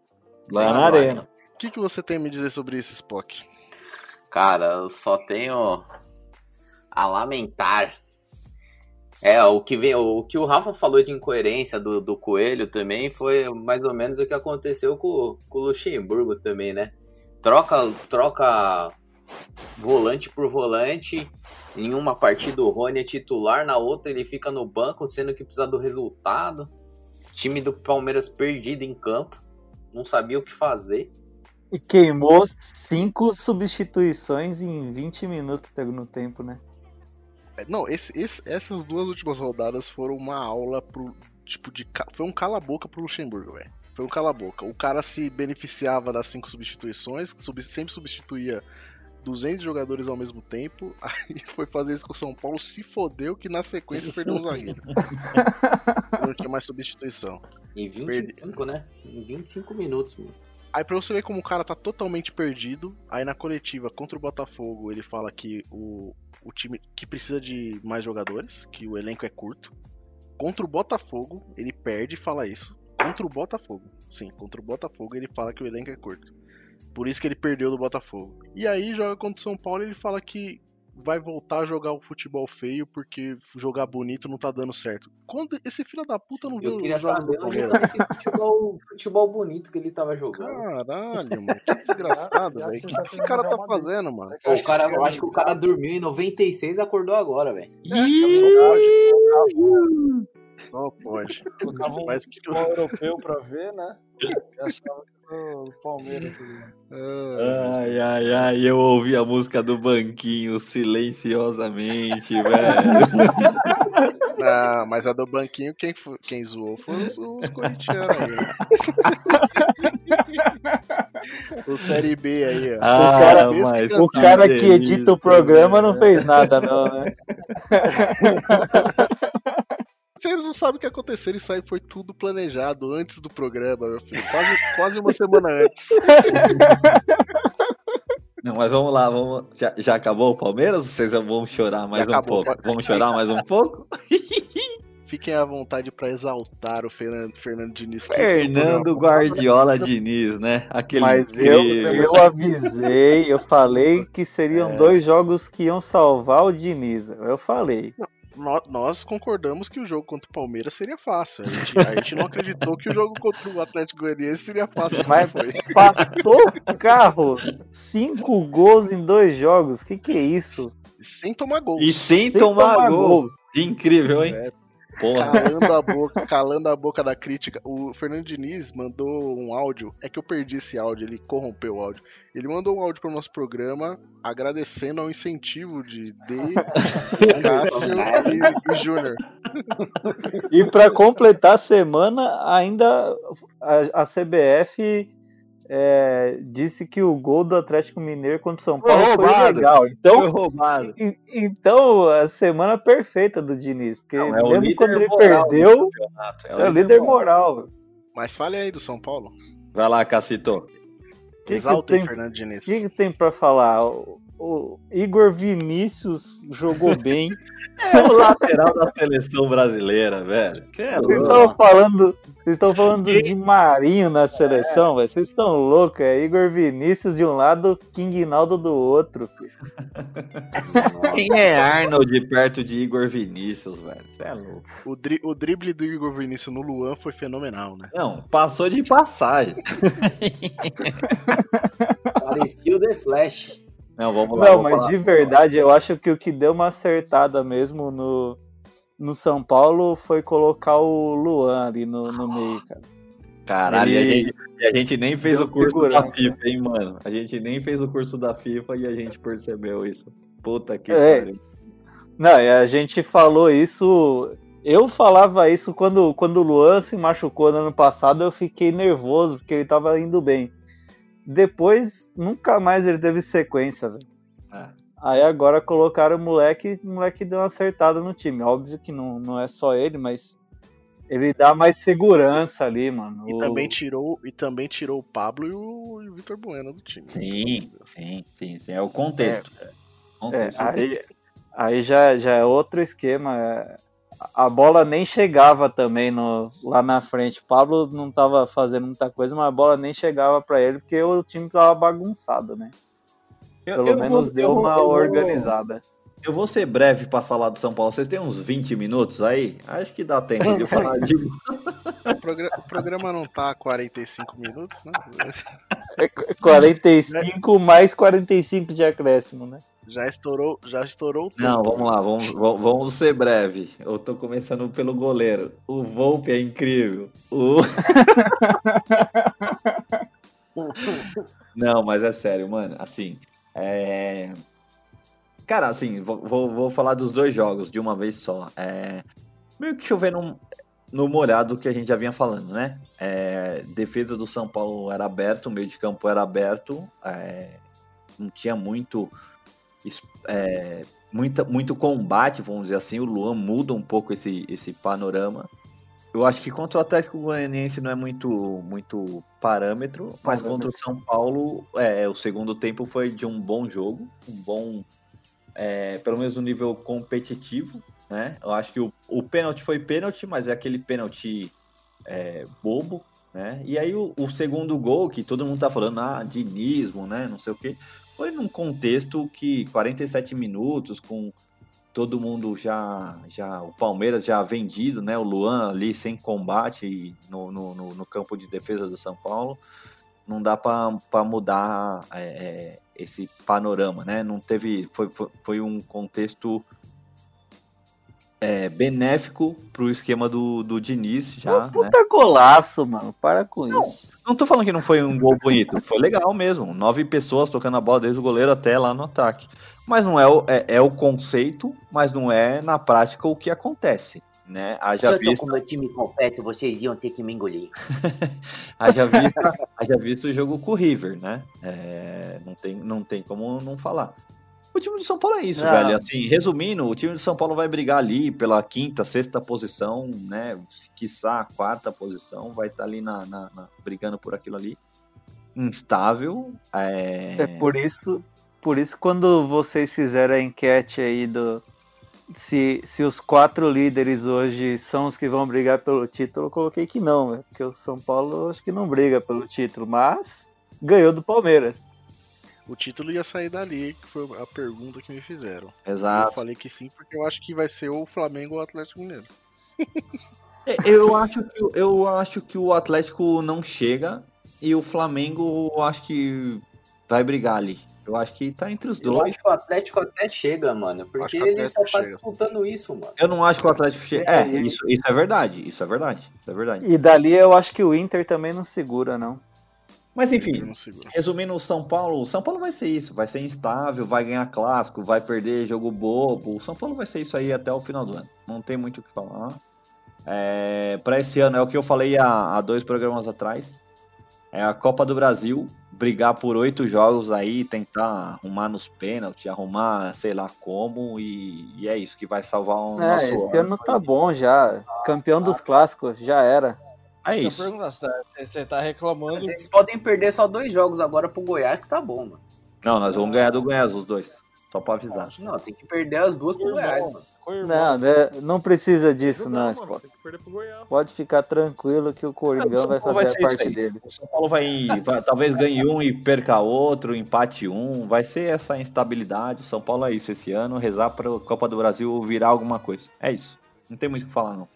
Lá na arena. o que, que você tem a me dizer sobre isso, Spock? Cara, eu só tenho a lamentar. É, o que, o que o Rafa falou de incoerência do, do Coelho também foi mais ou menos o que aconteceu com, com o Luxemburgo também, né? Troca, troca volante por volante. Em uma partida o Rony é titular, na outra ele fica no banco, sendo que precisa do resultado. Time do Palmeiras perdido em campo, não sabia o que fazer. E queimou cinco substituições em 20 minutos no tempo, né? É, Não, esse- esse- essas duas últimas rodadas foram uma aula pro. Tipo, de. Foi um cala-boca pro Luxemburgo, velho. Foi um cala-boca. O cara se beneficiava das cinco substituições, sub- sempre substituía 200 jogadores ao mesmo tempo. <laughs> Aí foi fazer isso com o São Paulo, se fodeu que na sequência perdeu um zagueiro. <laughs> Não tinha mais substituição. Em 25, né? Em 25 minutos, mano. Aí pra você ver como o cara tá totalmente perdido, aí na coletiva contra o Botafogo ele fala que o, o time que precisa de mais jogadores, que o elenco é curto. Contra o Botafogo ele perde e fala isso. Contra o Botafogo, sim, contra o Botafogo ele fala que o elenco é curto. Por isso que ele perdeu do Botafogo. E aí joga contra o São Paulo e ele fala que vai voltar a jogar o futebol feio porque jogar bonito não tá dando certo. Quando esse filho da puta não viu Eu queria os jogos do saber onde Palmeiras? esse futebol, futebol bonito que ele tava jogando. Caralho, mano, que desgraçado, <laughs> velho. O que que esse cara tá fazendo, mano? O cara, eu acho que o cara dormiu em 96 e acordou agora, velho. Só pode. Colocava um Mas que futebol europeu pra ver, né? <laughs> Eu achava que o Palmeiras. Ai, ai, ai, eu ouvi a música do banquinho silenciosamente, <laughs> velho. Não, mas a do banquinho, quem, quem zoou foi os, os corintianos né? o Série B aí, ó. Ah, o cara, mas o que cara que edita o programa não fez nada, não, né? <laughs> Vocês não sabem o que aconteceu, isso aí foi tudo planejado antes do programa, meu filho. Quase, quase uma semana antes. <laughs> Não, mas vamos lá, vamos. Já, já acabou o Palmeiras vocês vão chorar mais Já um acabou, pouco? pode- Vamos chorar mais um pouco? <laughs> Fiquem à vontade pra exaltar o Fernando, Fernando Diniz. que- Fernando Guardiola Diniz, né? Aquele Mas eu, eu avisei, eu falei que seriam É. dois jogos que iam salvar o Diniz. Eu falei. Nó- Nós concordamos que o jogo contra o Palmeiras seria fácil. A gente, a gente não acreditou que o jogo contra o Atlético Goianiense seria fácil. Mas foi. passou o carro. Cinco gols em dois jogos. Que que é isso? Sem tomar gol. E sem, Sem tomar, tomar gol. gols. Incrível, hein? É, Porra. calando a boca, calando a boca da crítica. O Fernando Diniz mandou um áudio. É que eu perdi esse áudio, ele corrompeu o áudio. Ele mandou um áudio para o nosso programa agradecendo ao incentivo de D, <laughs> Cássio e, e Júnior. E pra completar a semana, ainda a, a CBF é, disse que o gol do Atlético Mineiro contra o São Foi Paulo foi, roubado. legal. Então, Foi roubado. E- Então, a semana perfeita do Diniz, porque Não, é o mesmo líder quando ele moral perdeu, campeonato, é o líder moral. velho. Mas fale aí do São Paulo. Vai lá, Cacito. Que que Exaltem tem- Fernando Diniz. O que, que tem pra falar? O, o Igor Vinícius jogou bem. <laughs> É o lateral da seleção brasileira, velho. Que é Vocês louco. estão falando, vocês estão falando de Marinho na seleção, velho. Vocês estão loucos, é Igor Vinícius de um lado, King Naldo do outro. <laughs> Quem é Arnold perto de Igor Vinícius, velho? Você é louco. O, dri- o drible do Igor Vinícius no Luan foi fenomenal, né? Não, passou de passagem. <laughs> Parecia o The Flash. Não, vamos lá. Não, mas falar. de verdade, eu acho que o que deu uma acertada mesmo no, no São Paulo foi colocar o Luan ali no, no meio, cara. Caralho, e a Ele- gente, a gente nem fez deu o curso segurança. da FIFA, hein, mano? A gente nem fez o curso da FIFA e a gente percebeu isso. Puta que É. pariu. Não, e a gente falou isso. Eu falava isso quando, quando o Luan se machucou no ano passado, eu fiquei nervoso, porque ele tava indo bem. Depois, nunca mais ele teve sequência, velho. É. Aí agora colocaram o moleque, o moleque deu uma acertada no time. Óbvio que não, não é só ele, mas ele dá mais segurança ali, mano. E O- também tirou, e também tirou o Pablo e o, o Vitor Bueno do time. Sim, sim, sim, sim. É o contexto. É, Contexto. aí, aí já, já é outro esquema. é, A bola nem chegava também no, lá na frente. O Pablo não tava fazendo muita coisa, mas a bola nem chegava pra ele porque o time tava bagunçado, né? Eu- Pelo eu menos vou- deu eu uma eu vou- organizada. Eu vou ser breve pra falar do São Paulo. Vocês têm uns 20 minutos aí? Acho que dá tempo de eu <laughs> falar de. O, progra- o programa não tá 45 minutos, né? É 45 mais 45 de acréscimo, né? Já estourou, já estourou o tempo. Não, vamos lá, vamos, vamos vamos ser breve. Eu tô começando pelo goleiro. O Volpe é incrível. O... <laughs> Não, mas é sério, mano. Assim, é. Cara, assim, vou, vou, falar dos dois jogos de uma vez só. É... Meio que chovendo no molhado que a gente já vinha falando, né? É... Defesa do São Paulo era aberto, o meio de campo era aberto, é... não tinha muito, é, muita, muito combate, vamos dizer assim. O Luan muda um pouco esse, esse panorama. Eu acho que contra o Atlético Goianiense não é muito, muito parâmetro, mas contra o São Paulo, é, o segundo tempo foi de um bom jogo, um bom, é, pelo menos no nível competitivo, né? Eu acho que o, o pênalti foi pênalti, mas é aquele pênalti é, bobo, né? E aí o, o segundo gol, que todo mundo tá falando, ah, dinismo, né? Não sei o quê, foi num contexto que 47 minutos com todo mundo já, já o Palmeiras já vendido, né? O Luan ali sem combate no, no, no- campo de defesa do São Paulo. Não dá para mudar é, é, esse panorama, né? Não teve. Foi, foi, foi um contexto é, benéfico pro esquema do, do Diniz já. né? Puta golaço, mano. Para com isso. Não tô falando que não foi um gol bonito, foi legal mesmo. Nove pessoas tocando a bola desde o goleiro até lá no ataque. Mas não é o, é, é o conceito, mas não é na prática o que acontece. Né? Se Haja eu tô visto, com meu time completo, vocês iam ter que me engolir. <laughs> haja <laughs> visto, haja visto o jogo com o River, né? É, não, tem, não tem como não falar. O time do São Paulo é isso, Não. velho. Assim, resumindo, o time do São Paulo vai brigar ali pela quinta, sexta posição, né? Quiçá a quarta posição, vai estar ali na, na- na- brigando por aquilo ali. Instável. É... É por isso, por isso quando vocês fizeram a enquete aí do, se, se os quatro líderes hoje são os que vão brigar pelo título, eu coloquei que não, né? porque o São Paulo acho que não briga pelo título, mas ganhou do Palmeiras. O título ia sair dali, que foi a pergunta que me fizeram. Exato. Eu falei que sim, porque eu acho que vai ser ou o Flamengo ou o Atlético Mineiro. É, Eu acho, que, eu acho que o Atlético não chega e o Flamengo eu acho que vai brigar ali. Eu acho que tá entre os Eu dois. acho que o Atlético até chega, mano. Porque ele só tá disputando isso, mano. Eu não acho que o Atlético chega. É, isso, isso é verdade. Isso é verdade. Isso é verdade. E dali eu acho que o Inter também não segura, não. Mas enfim, resumindo o São Paulo, o São Paulo vai ser isso, vai ser instável, vai ganhar clássico, vai perder jogo bobo. O São Paulo vai ser isso aí até o final do ano. Não tem muito o que falar. É, para esse ano é o que eu falei há, há dois programas atrás. É a Copa do Brasil, brigar por oito jogos aí, tentar arrumar nos pênaltis, arrumar sei lá como, e, e é isso que vai salvar o É, nosso esse ano tá bom já. Campeão dos clássicos, já era. É isso. tá, você tá reclamando. Vocês podem perder só dois jogos agora pro Goiás, que tá bom, mano. Não, nós vamos ganhar do Goiás, os dois. Só pra avisar. Não, tem que perder as duas pro Goiás, mano. Não, né, não precisa disso, não, Sport. Pode ficar tranquilo que o Coringão vai fazer ser a parte dele. O São Paulo vai, vai- talvez ganhe um e perca outro, empate um. Vai ser essa instabilidade. O São Paulo é isso esse ano. Rezar para a Copa do Brasil virar alguma coisa. É isso. Não tem muito o que falar, não.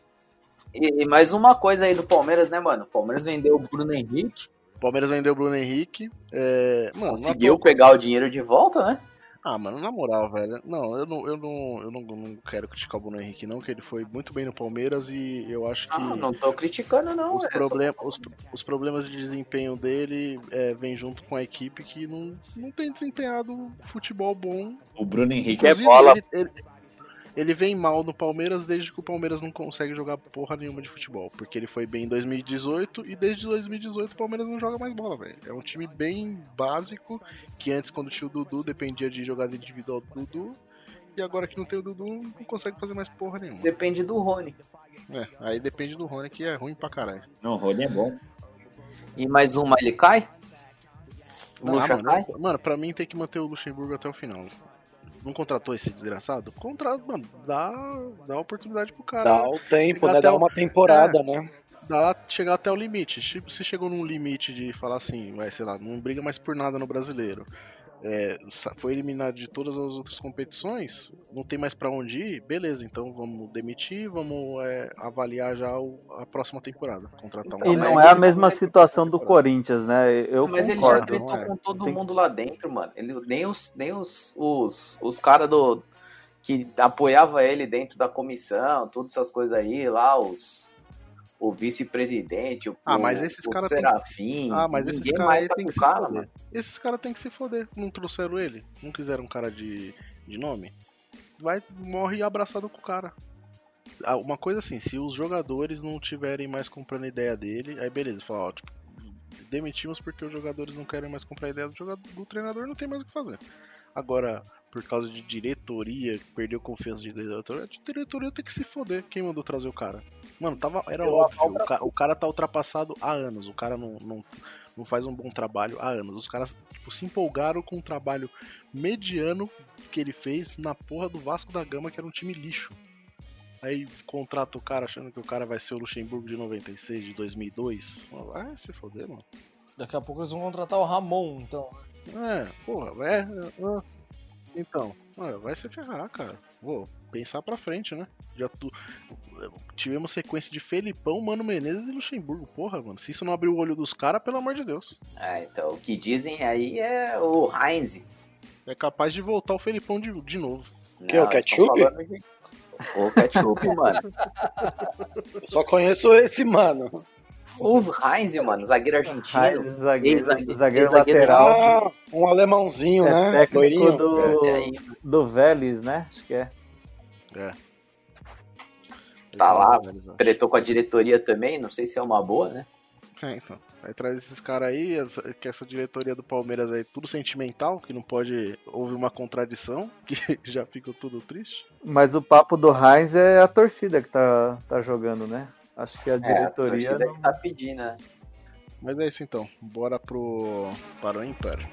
E, e mais uma coisa aí do Palmeiras, né, mano? O Palmeiras vendeu o Bruno Henrique. O Palmeiras vendeu o Bruno Henrique. É... Mano, não Conseguiu pegar o dinheiro de volta, né? Ah, mano, na moral, velho. Não, eu não, eu não, eu não, não quero criticar o Bruno Henrique, não, que ele foi muito bem no Palmeiras e eu acho que. Ah, não tô criticando, não. Os, é problem- os, os problemas de desempenho dele é, vêm junto com a equipe que não, não tem desempenhado futebol bom. O Bruno Henrique é Inclusive, bola. Ele, ele, ele vem mal no Palmeiras desde que o Palmeiras não consegue jogar porra nenhuma de futebol. Porque ele foi bem em 2018 e desde 2018 o Palmeiras não joga mais bola, velho. É um time bem básico, que antes, quando tinha o Dudu, dependia de jogada individual do Dudu. E agora que não tem o Dudu, não consegue fazer mais porra nenhuma. Depende do Rony. É, aí depende do Rony, que é ruim pra caralho. Não, o Rony é bom. E mais uma ele cai? O Ah, mano, cai? mano, pra mim tem que manter o Luxemburgo até o final. Não contratou esse desgraçado? Contrato, mano, dá, dá oportunidade pro cara. Dá o tempo, né? Dá o- uma temporada, É, né? Dá chegar até o limite. Tipo, se chegou num limite de falar assim, vai, sei lá, não briga mais por nada no brasileiro. É, foi eliminado de todas as outras competições, não tem mais pra onde ir, beleza, então vamos demitir, vamos é, avaliar já o- a próxima temporada. Contratar um E não é a mesma situação do Corinthians, né? Eu Mas ele já concordo. tretou é. com todo Tem- mundo lá dentro, mano. Ele, nem os, nem os, os, os caras do. que apoiava ele dentro da comissão, todas essas coisas aí, lá, os. O vice-presidente, o, Ah, mas esses o caras tem- Serafim. Ah, mas esses caras tá tem que se cara, foder. mano. Esses caras tem que se foder. Não trouxeram ele? Não quiseram um cara de, de nome? Vai, morre abraçado com o cara. Ah, uma coisa assim, se os jogadores não tiverem mais comprando ideia dele, aí beleza, fala, ó, tipo, demitimos porque os jogadores não querem mais comprar a ideia do, jogador, do treinador, não tem mais o que fazer. Agora, por causa de diretoria, que perdeu confiança de diretoria, a diretoria tem que se foder. Quem mandou trazer o cara? Mano, tava, era Eu óbvio. O, ca- o cara tá ultrapassado há anos. O cara não, não, não faz um bom trabalho há anos. Os caras tipo, se empolgaram com um trabalho mediano que ele fez na porra do Vasco da Gama, que era um time lixo. Aí contrata o cara achando que o cara vai ser o Luxemburgo de 96, de 2002. Vai se foder, mano. Daqui a pouco eles vão contratar o Ramon, então. É, porra, é. é, é. Então, é, vai se ferrar, cara. Vou pensar pra frente, né? Já tu... Tivemos sequência de Felipão, Mano Menezes e Luxemburgo. Porra, mano. Se isso não abrir o olho dos caras, pelo amor de Deus. É, então o que dizem aí é o Heinz. É capaz de voltar o Felipão de, de novo. Que, o ketchup? O ketchup, mano. <laughs> Eu só conheço esse, mano. O Heinz, mano, zagueiro argentino. Heinz, zagueiro- zagueiro ex-zagueiro lateral. Ah, um alemãozinho, É né? técnico Loirinho. do, É aí. do Vélez, né? Acho que é. É. Tá lá, Ele tretou com a diretoria também, não sei se é uma boa, né? É, então. Aí traz esses caras aí, que essa diretoria do Palmeiras aí, tudo sentimental, que não pode. Houve uma contradição, <laughs> que já fica tudo triste. Mas o papo do Heinz é a torcida que tá, tá jogando, né? Acho que a É, a diretoria. não- tá pedindo, né? Mas é isso então. Bora pro. para o Império.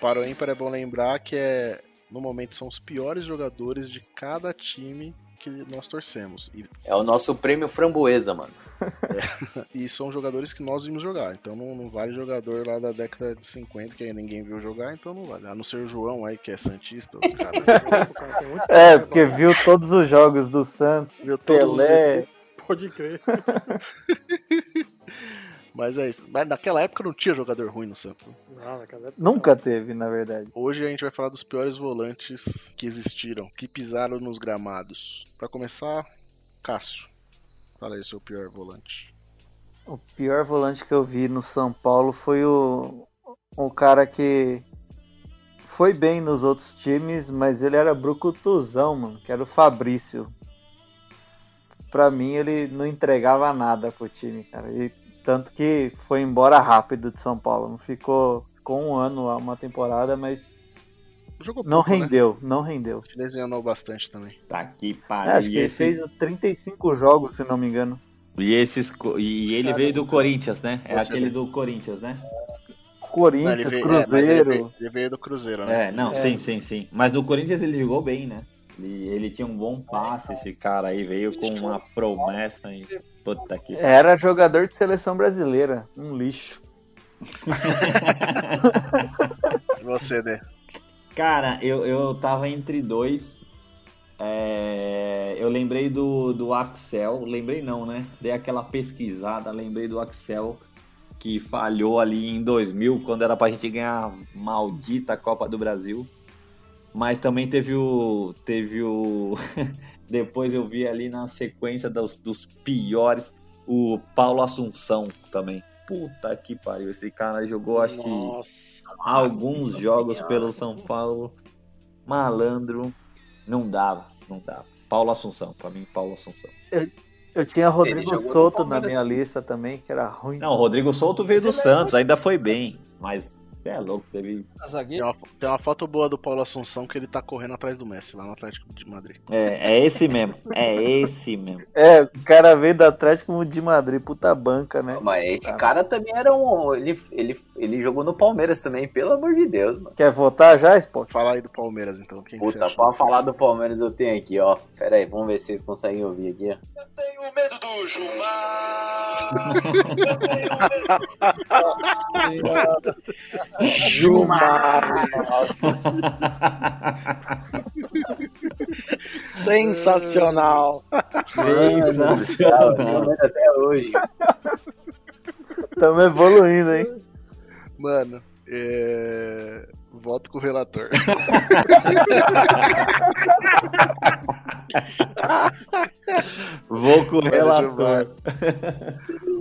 Para o ímpar é bom lembrar que é no momento são os piores jogadores de cada time que nós torcemos. E, É o nosso prêmio framboesa, mano. <laughs> e são jogadores que nós vimos jogar. Então não, não vale jogador lá da década de 50 que ninguém viu jogar, então não vale. A não ser o João aí, que é Santista, os caras. <laughs> É, porque viu todos os jogos do Santos, Viu todos os Pelé. Pode crer. <laughs> Mas é isso. Mas naquela época não tinha jogador ruim no Santos. Não, naquela época Nunca teve, na verdade. Hoje a gente vai falar dos piores volantes que existiram, que pisaram nos gramados. Pra começar, Cássio. Fala aí seu pior volante. O pior volante que eu vi no São Paulo foi o, o cara que foi bem nos outros times, mas ele era brucutuzão, mano, que era o Fabrício. Pra mim, ele não entregava nada pro time, cara. E tanto que foi embora rápido de São Paulo. Não ficou, ficou um ano lá, uma temporada, mas Jogou não pouco, né? rendeu, não rendeu. Se lesionou bastante também. Tá que É, pariu. acho e que ele esse- fez 35 jogos, se não me engano. E, esses, e ele veio do Corinthians, né? É aquele do Corinthians, né? Corinthians, Não, veio- é, Cruzeiro. ele, veio, ele veio do Cruzeiro, né? É, não, É. sim, sim, sim. Mas no Corinthians ele jogou bem, né? Ele, ele tinha um bom passe, esse cara aí veio com uma promessa e puta que Era jogador de seleção brasileira, um lixo. E você, Dê? Cara, eu, eu tava entre dois. É, eu lembrei do, do Axel. Lembrei não, né? Dei aquela pesquisada, lembrei do Axel que falhou ali em 2000, quando era pra gente ganhar a maldita Copa do Brasil. Mas também teve o. Teve o. <laughs> Depois eu vi ali na sequência dos, dos piores o Paulo Assunção também. Puta que pariu. Esse cara jogou, acho que alguns jogos Senhora. pelo São Paulo. Malandro. Não dava, não dava. Paulo Assunção, pra mim, Paulo Assunção. Eu tinha Rodrigo Souto na minha lista também, que era ruim. Não, o Rodrigo Souto veio do Santos, ainda foi bem. Mas é louco, teve. A Tem uma, tem uma foto boa do Paulo Assunção que ele tá correndo atrás do Messi lá no Atlético de Madrid. É, é esse mesmo. É esse mesmo. <laughs> É, o cara veio do Atlético de Madrid, puta banca, né? Mas esse cara também era um. Ele, ele, ele jogou no Palmeiras também, pelo amor de Deus, mano. Quer votar já, Spot? Fala aí do Palmeiras então. Quem que você Puta, acha? pra falar do Palmeiras eu tenho aqui, ó. Pera aí, vamos ver se vocês conseguem ouvir aqui, ó. Tenho medo do Gilmar. <laughs> Gilmar! <laughs> Sensacional! Sensacional. Lembro até hoje. Estamos evoluindo, hein? Mano, é... voto com o relator. Vou com o relator.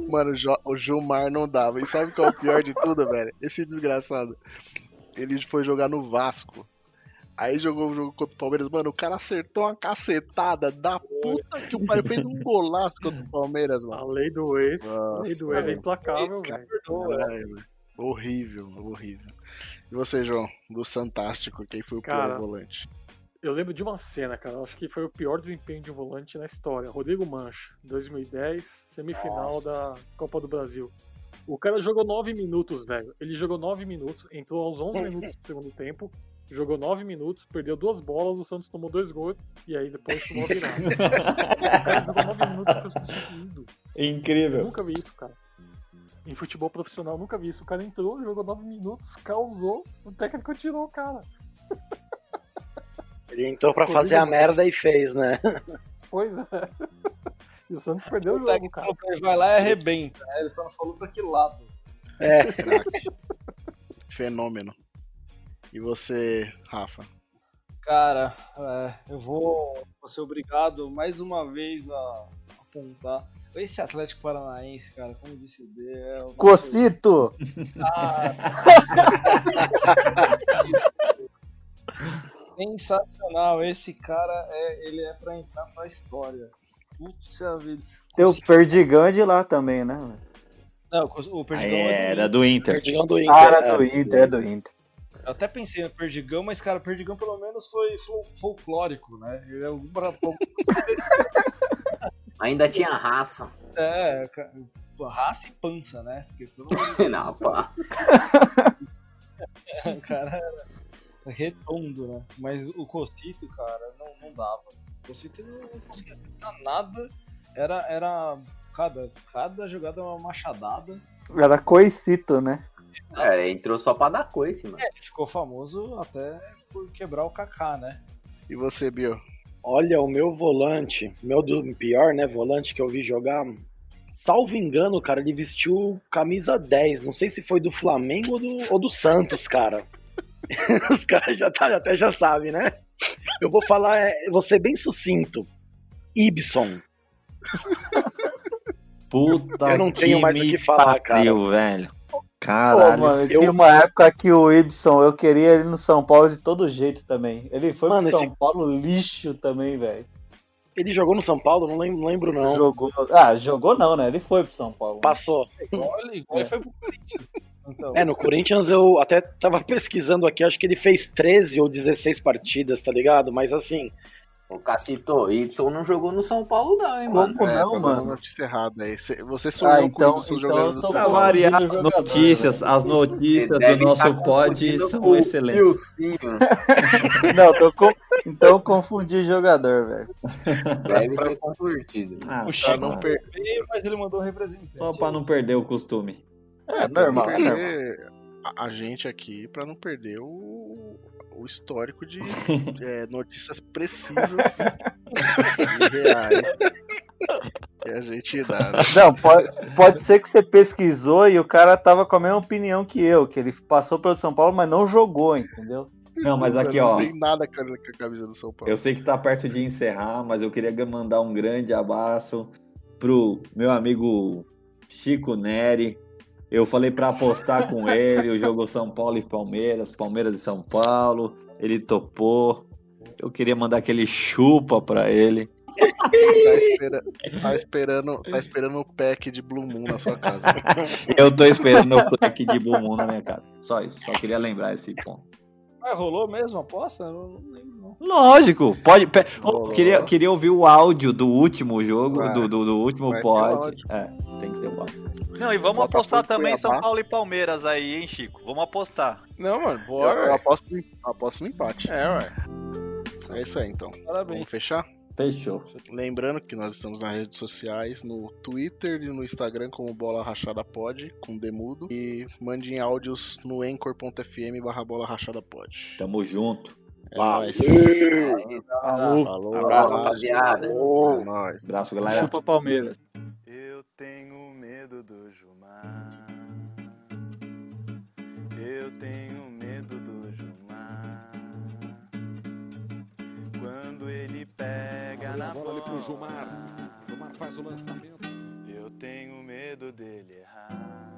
Mano, o Gilmar não dava. E sabe qual é o pior de tudo, velho? Esse desgraçado. Ele foi jogar no Vasco. Aí jogou o jogo contra o Palmeiras. Mano, o cara acertou uma cacetada da puta que o pai fez um golaço contra o Palmeiras, A mano. lei do ex. a Nossa, lei do ex é implacável, velho. Horrível, horrível. E você, João? Do Santástico, quem foi o Cara, pior volante? Eu lembro de uma cena, cara. eu Acho que foi o pior desempenho de um volante na história. Rodrigo Mancha, 2010, semifinal da Copa do Brasil. O cara jogou 9 minutos, velho. Ele jogou 9 minutos, entrou aos 11 minutos do segundo tempo, jogou 9 minutos, perdeu duas bolas, o Santos tomou dois gols e aí depois tomou a virada. <laughs> o cara jogou 9 minutos e foi substituído. Eu Incrível. nunca vi isso, cara. Em futebol profissional, nunca vi isso. O cara entrou, jogou 9 minutos, causou, o técnico tirou o cara. Ele entrou pra fazer a merda e fez, né? Pois é. E o Santos perdeu o O jogo, cara. vai lá e arrebenta. Aí ele só não falou pra que lado. É. Craque. <laughs> Fenômeno. E você, Rafa? Cara, é, eu vou, vou ser obrigado mais uma vez a apontar. Esse Atlético Paranaense, cara, como disse o D, é Cocito! Sensacional, esse cara é, ele é pra entrar pra história. Putz, a vida. Tem o Perdigão é de lá também, né? Não, o Perdigão Aí é era do Inter. Perdigão do Inter. Ah, era do é. Inter, é do Inter. Eu até pensei no Perdigão, mas, cara, o Perdigão pelo menos foi fol- folclórico, né? Ele é um <laughs> <laughs> Ainda tinha raça. É, raça e pança, né? Porque pelo <laughs> Não, pá. <laughs> o cara era redondo, né? Mas o Cocito, cara, não, não dava. O Cocito não, não conseguia acertar nada. Era, era cada, cada jogada uma machadada. Era coicito, né? É, entrou só pra dar coice, mano. É, ele ficou famoso até por quebrar o Kaká, né? E você, Bio? Olha, o meu volante, meu do pior, né, volante que eu vi jogar, salvo engano, cara, ele vestiu camisa 10. Não sei se foi do Flamengo ou do, ou do Santos, cara. <laughs> Os caras já tá, até já sabem, né? Eu vou falar, é, vou ser bem sucinto. Ibson. Puta Eu não tenho mais o que falar, pariu, velho. Pô, Caralho. mano, tinha uma época que o Ibson, eu queria ele no São Paulo de todo jeito também. Ele foi Mano, pro São esse- Paulo lixo também, velho. Ele jogou no São Paulo? Não lembro, não. Jogou. Ah, jogou não, né? Ele foi pro São Paulo. Passou. Igual, igual É. ele foi pro Corinthians. Então, É, no Corinthians eu até tava <laughs> pesquisando aqui, acho que ele fez 13 ou 16 partidas, tá ligado? Mas assim, O Cacito, Y não jogou no São Paulo, não, hein, mano. Como é, não, tá mano? notícia errada aí. Cê- Você Ah, sonhou com então, isso então jogando eu no Pra variar, as notícias, as notícias do Deve nosso tá pod são com excelentes. <laughs> Não, tô com... então confundi jogador, velho. Deve ter convertido. Ah, o tá Chico bom. veio, mas ele mandou um representante. Só pra não perder o costume. É, não normal, é normal. a gente aqui pra não perder o, o histórico de <laughs> é, notícias precisas e reais que a gente dá. né? Não, pode, pode ser que você pesquisou e o cara tava com a mesma opinião que eu, que ele passou pelo São Paulo, mas não jogou, entendeu? Não, mas aqui, não ó. tem nada com a camisa do São Paulo. Eu sei que tá perto de encerrar, mas eu queria mandar um grande abraço pro meu amigo Chico Neri. Eu falei pra apostar com ele o jogo São Paulo e Palmeiras, Palmeiras e São Paulo. Ele topou. Eu queria mandar aquele chupa pra ele. Tá, espera- tá esperando, tá esperando o pack de Blue Moon na sua casa. Eu tô esperando o plaque de Blue Moon na minha casa. Só isso, só queria lembrar esse ponto. Mas rolou mesmo a aposta? Eu não lembro, não. Lógico, pode. pe- queria, queria ouvir o áudio do último jogo, Vai. do, do, do último pod. É, tem que ter o áudio. Não, e vamos Botafogo apostar também Cuiabá. São Paulo e Palmeiras aí, hein, Chico? Vamos apostar. Não, mano, Eu, bora. eu aposto, no- aposto no empate. É, ué. É isso aí então. Parabéns. Vamos fechar? Fechou. Lembrando que nós estamos nas redes sociais, no Twitter e no Instagram como Bola Rachada Pod, com Demudo. E mandem áudios no anchor.fm barra Bola Rachada Pod. Tamo junto. É nóis. Falou. Falou. Abraço, rapaziada. É nóis. Abraço, galera. Chupa Palmeiras. Olha na bola ali pro Gilmar. Gilmar faz o lançamento. Eu tenho medo dele errar.